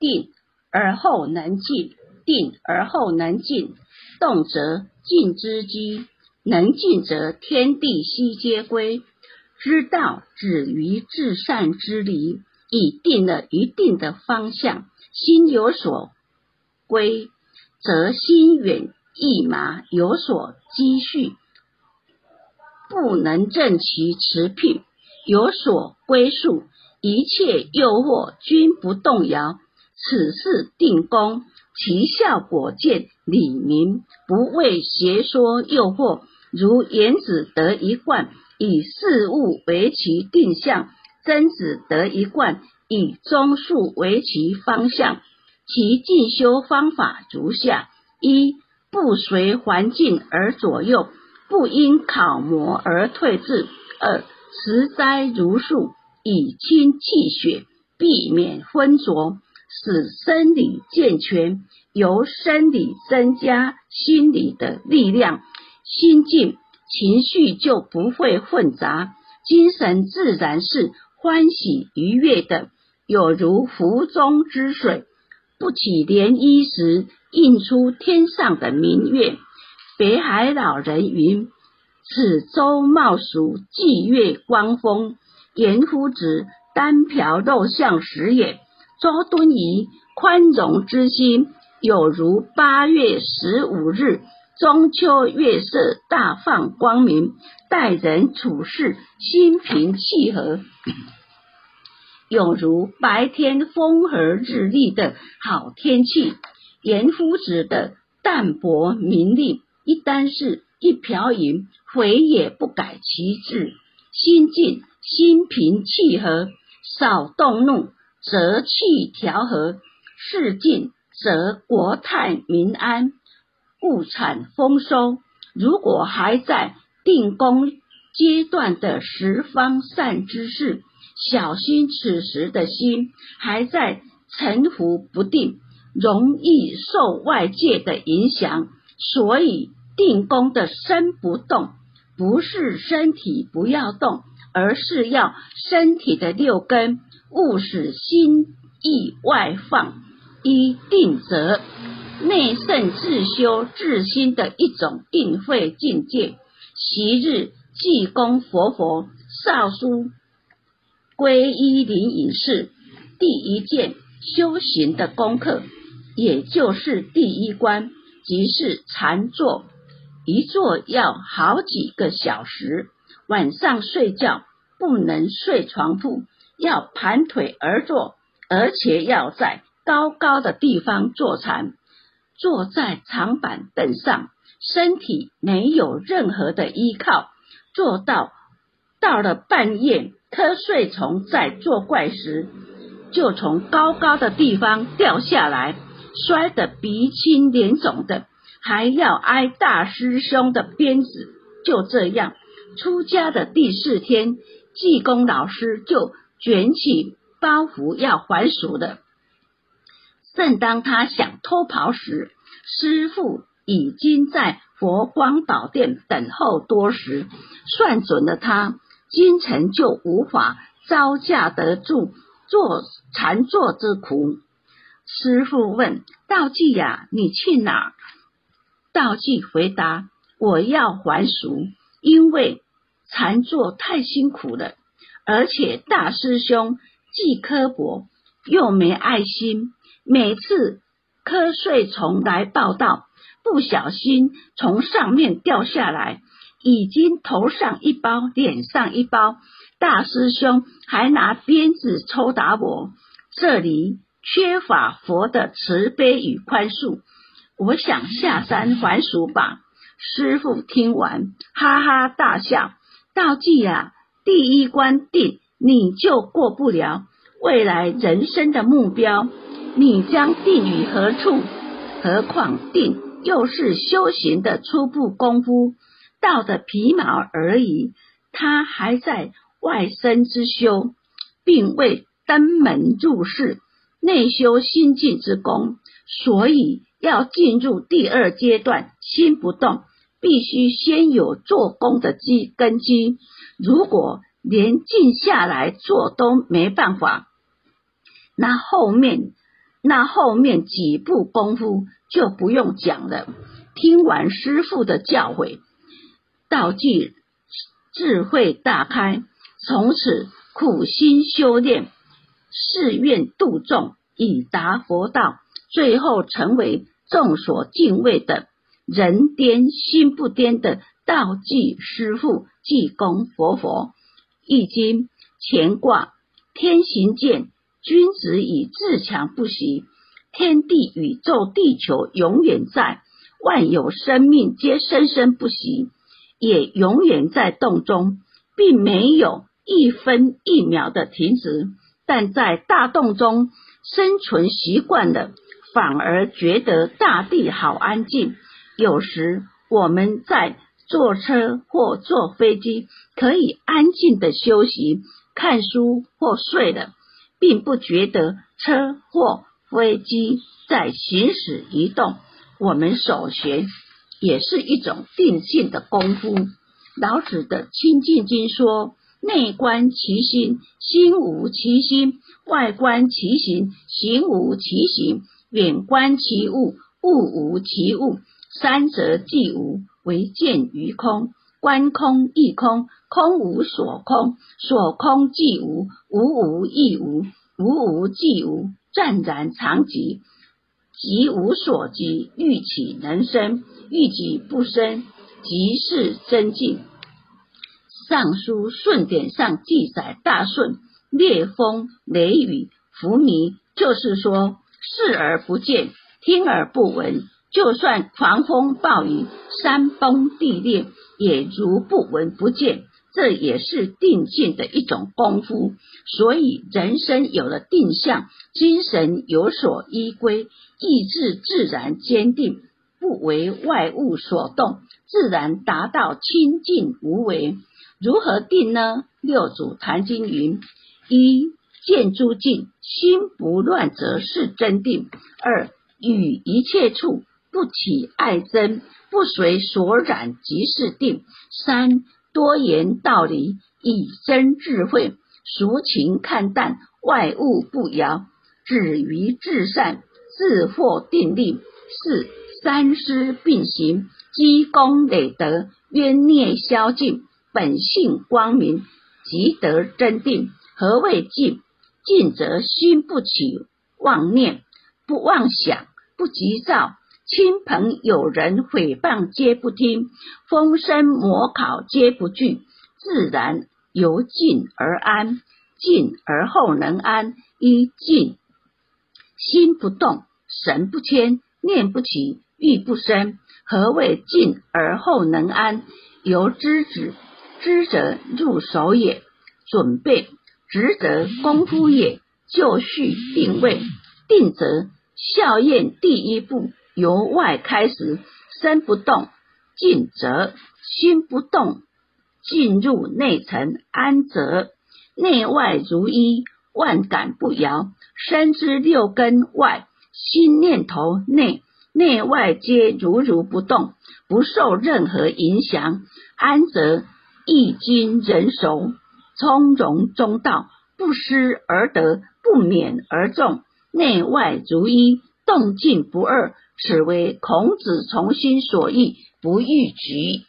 定而后能静，定而后能静，动则静之机，能静则天地悉皆归。知道止于至善之理，已定了一定的方向，心有所归，则心远意麻，有所积蓄，不能正其持聘，有所归宿，一切诱惑均不动摇。此事定功，其效果见理明，不为邪说诱惑，如言子得一贯。以事物为其定向，曾子得一贯，以中术为其方向。其进修方法如下：一、不随环境而左右，不因考磨而退志；二、持斋如数，以清气血，避免昏浊，使生理健全，由生理增加心理的力量，心境。情绪就不会混杂，精神自然是欢喜愉悦的，有如湖中之水，不起涟漪时映出天上的明月。北海老人云：“此舟冒蜀，霁月光风，言夫子单瓢肉相时也。”周敦颐宽容之心，有如八月十五日。中秋月色大放光明，待人处事心平气和，有如白天风和日丽的好天气。严夫子的淡泊名利，一旦是一瓢饮，悔也不改其志。心静心平气和，少动怒，则气调和；事静则国泰民安。物产丰收。如果还在定功阶段的十方善之事，小心此时的心还在沉浮不定，容易受外界的影响。所以定功的身不动，不是身体不要动，而是要身体的六根勿使心意外放，一定则。内圣自修自心的一种定慧境界。昔日济公佛佛少书皈依灵隐士，第一件修行的功课，也就是第一关，即是禅坐。一坐要好几个小时。晚上睡觉不能睡床铺，要盘腿而坐，而且要在高高的地方坐禅。坐在长板凳上，身体没有任何的依靠，做到到了半夜，瞌睡虫在作怪时，就从高高的地方掉下来，摔得鼻青脸肿的，还要挨大师兄的鞭子。就这样，出家的第四天，济公老师就卷起包袱要还俗的。正当他想偷跑时，师傅已经在佛光宝殿等候多时，算准了他今晨就无法招架得住坐禅坐之苦。师傅问道济呀：“你去哪？”道济回答：“我要还俗，因为禅坐太辛苦了，而且大师兄既刻薄又没爱心。”每次瞌睡虫来报道，不小心从上面掉下来，已经头上一包，脸上一包。大师兄还拿鞭子抽打我，这里缺乏佛的慈悲与宽恕。我想下山还俗吧。师傅听完，哈哈大笑：“道济啊，第一关定你就过不了，未来人生的目标。”你将定于何处？何况定又是修行的初步功夫，道的皮毛而已。他还在外身之修，并未登门入室，内修心境之功。所以要进入第二阶段，心不动，必须先有做功的基根基。如果连静下来做都没办法，那后面。那后面几步功夫就不用讲了。听完师父的教诲，道济智慧大开，从此苦心修炼，誓愿度众，以达佛道，最后成为众所敬畏的人颠心不颠的道济师父，济公活佛。易经乾卦天行健，君子以自强不息。天地宇宙地球永远在，万有生命皆生生不息。也永远在动中，并没有一分一秒的停止。但在大洞中生存习惯了，反而觉得大地好安静。有时我们在坐车或坐飞机，可以安静的休息、看书或睡了，并不觉得车或飞机在行驶移动。我们所学。也是一种定性的功夫。老子的《清净经》说：“内观其心，心无其心；外观其行，行无其行；远观其物，物无其物。三者既无，唯见于空。观空亦空，空无所空；所空即无，无无亦无，无无即无。湛然常寂，即无所及，欲起能生。”欲己不生，即是真静。尚书顺典上记载，大顺烈风雷雨伏靡，就是说视而不见，听而不闻。就算狂风暴雨、山崩地裂，也如不闻不见。这也是定境的一种功夫。所以人生有了定向，精神有所依归，意志自然坚定。不为外物所动，自然达到清净无为。如何定呢？六祖坛经云：一见诸境，心不乱，则是真定；二与一切处不起爱憎，不随所染，即是定；三多言道理，以真智慧；俗情看淡，外物不摇，止于至善，自获定力。四三思并行，积功累德，冤孽消尽，本性光明，即得真定。何谓静？静则心不起妄念，不妄想，不急躁，亲朋友人诽谤皆不听，风声魔考皆不惧，自然由静而安。静而后能安，一静，心不动，神不迁，念不起。欲不生，何谓静而后能安？由知止，知者入手也；准备，执则功夫也。就绪定位，定则效验第一步，由外开始。身不动，静则心不动，进入内层安则内外如一，万感不摇。身之六根外，心念头内。内外皆如如不动，不受任何影响，安则易经人熟，从容中道，不失而得，不免而中，内外如一，动静不二。此为孔子从心所欲，不逾矩。